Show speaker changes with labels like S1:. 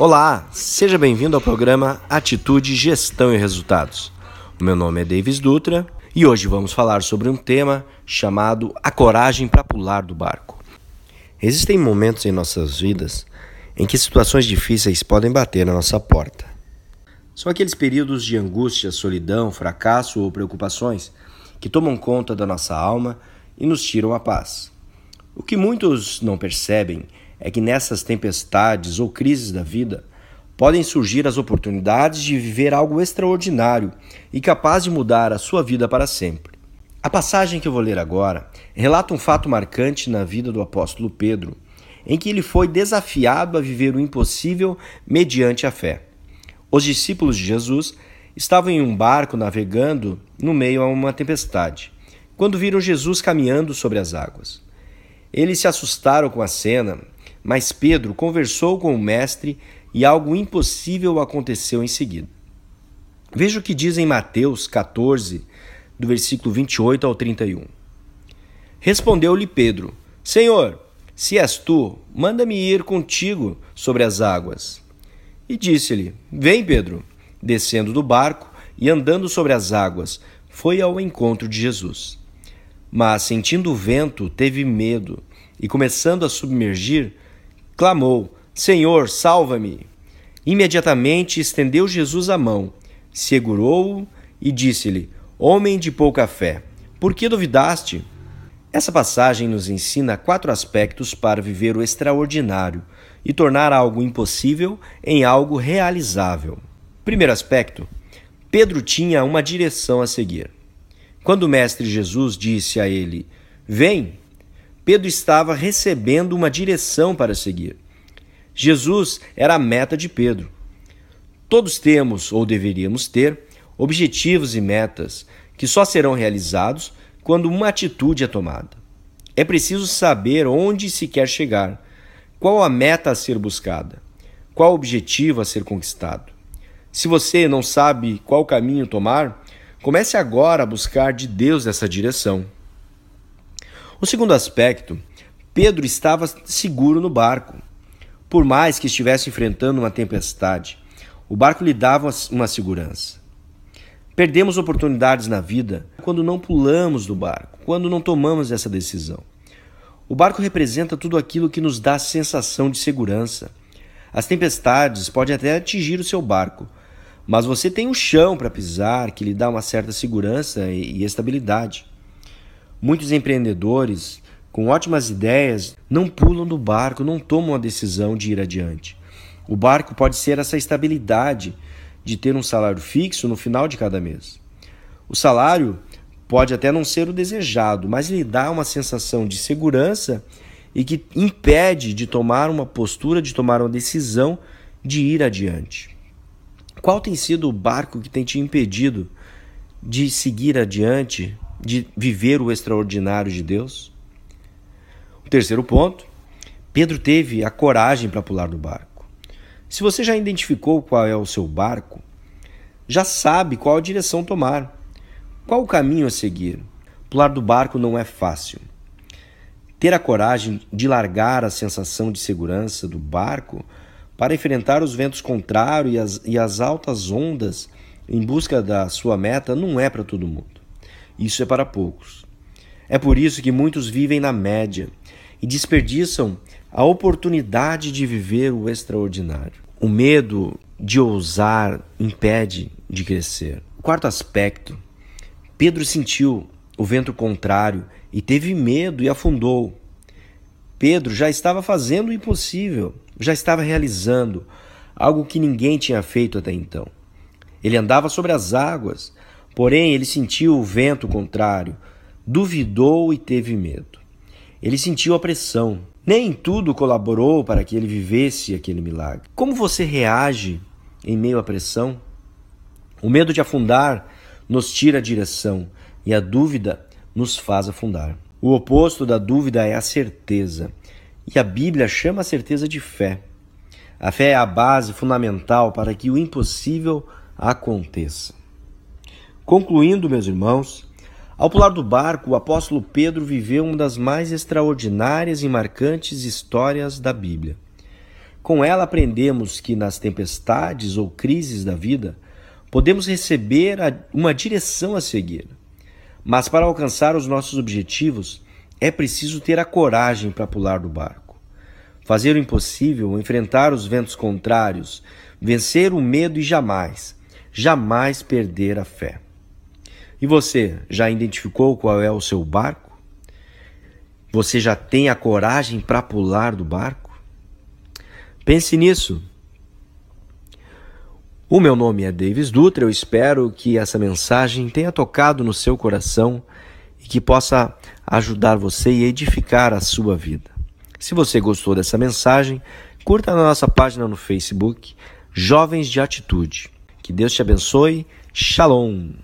S1: Olá, seja bem-vindo ao programa Atitude, Gestão e Resultados. O meu nome é Davis Dutra e hoje vamos falar sobre um tema chamado A Coragem para Pular do Barco. Existem momentos em nossas vidas em que situações difíceis podem bater na nossa porta. São aqueles períodos de angústia, solidão, fracasso ou preocupações que tomam conta da nossa alma e nos tiram a paz. O que muitos não percebem é que nessas tempestades ou crises da vida podem surgir as oportunidades de viver algo extraordinário e capaz de mudar a sua vida para sempre. A passagem que eu vou ler agora relata um fato marcante na vida do apóstolo Pedro, em que ele foi desafiado a viver o impossível mediante a fé. Os discípulos de Jesus estavam em um barco navegando no meio a uma tempestade, quando viram Jesus caminhando sobre as águas. Eles se assustaram com a cena mas Pedro conversou com o mestre e algo impossível aconteceu em seguida. Veja o que diz em Mateus 14, do versículo 28 ao 31. Respondeu-lhe Pedro: Senhor, se és tu, manda-me ir contigo sobre as águas. E disse-lhe: Vem, Pedro. Descendo do barco e andando sobre as águas, foi ao encontro de Jesus. Mas, sentindo o vento, teve medo e, começando a submergir, clamou: Senhor, salva-me! Imediatamente estendeu Jesus a mão, segurou-o e disse-lhe: Homem de pouca fé, por que duvidaste? Essa passagem nos ensina quatro aspectos para viver o extraordinário e tornar algo impossível em algo realizável. Primeiro aspecto: Pedro tinha uma direção a seguir. Quando o Mestre Jesus disse a ele: Vem, Pedro estava recebendo uma direção para seguir. Jesus era a meta de Pedro. Todos temos, ou deveríamos ter, objetivos e metas que só serão realizados quando uma atitude é tomada. É preciso saber onde se quer chegar, qual a meta a ser buscada, qual o objetivo a ser conquistado. Se você não sabe qual caminho tomar, comece agora a buscar de Deus essa direção. O segundo aspecto, Pedro estava seguro no barco. Por mais que estivesse enfrentando uma tempestade, o barco lhe dava uma segurança. Perdemos oportunidades na vida quando não pulamos do barco, quando não tomamos essa decisão. O barco representa tudo aquilo que nos dá sensação de segurança. As tempestades podem até atingir o seu barco, mas você tem um chão para pisar que lhe dá uma certa segurança e estabilidade. Muitos empreendedores com ótimas ideias não pulam do barco, não tomam a decisão de ir adiante. O barco pode ser essa estabilidade de ter um salário fixo no final de cada mês. O salário pode até não ser o desejado, mas lhe dá uma sensação de segurança e que impede de tomar uma postura, de tomar uma decisão de ir adiante. Qual tem sido o barco que tem te impedido de seguir adiante de viver o extraordinário de Deus? O terceiro ponto, Pedro teve a coragem para pular do barco. Se você já identificou qual é o seu barco, já sabe qual a direção tomar, qual o caminho a seguir. Pular do barco não é fácil. Ter a coragem de largar a sensação de segurança do barco para enfrentar os ventos contrários e as, e as altas ondas em busca da sua meta não é para todo mundo. Isso é para poucos. É por isso que muitos vivem na média e desperdiçam a oportunidade de viver o extraordinário. O medo de ousar impede de crescer. Quarto aspecto: Pedro sentiu o vento contrário e teve medo e afundou. Pedro já estava fazendo o impossível, já estava realizando algo que ninguém tinha feito até então. Ele andava sobre as águas, Porém, ele sentiu o vento contrário, duvidou e teve medo. Ele sentiu a pressão. Nem tudo colaborou para que ele vivesse aquele milagre. Como você reage em meio à pressão? O medo de afundar nos tira a direção e a dúvida nos faz afundar. O oposto da dúvida é a certeza. E a Bíblia chama a certeza de fé. A fé é a base fundamental para que o impossível aconteça. Concluindo, meus irmãos, ao pular do barco, o apóstolo Pedro viveu uma das mais extraordinárias e marcantes histórias da Bíblia. Com ela aprendemos que nas tempestades ou crises da vida podemos receber uma direção a seguir. Mas para alcançar os nossos objetivos é preciso ter a coragem para pular do barco. Fazer o impossível, enfrentar os ventos contrários, vencer o medo e jamais, jamais perder a fé. E você já identificou qual é o seu barco? Você já tem a coragem para pular do barco? Pense nisso. O meu nome é Davis Dutra, eu espero que essa mensagem tenha tocado no seu coração e que possa ajudar você e edificar a sua vida. Se você gostou dessa mensagem, curta na nossa página no Facebook, Jovens de Atitude. Que Deus te abençoe. Shalom!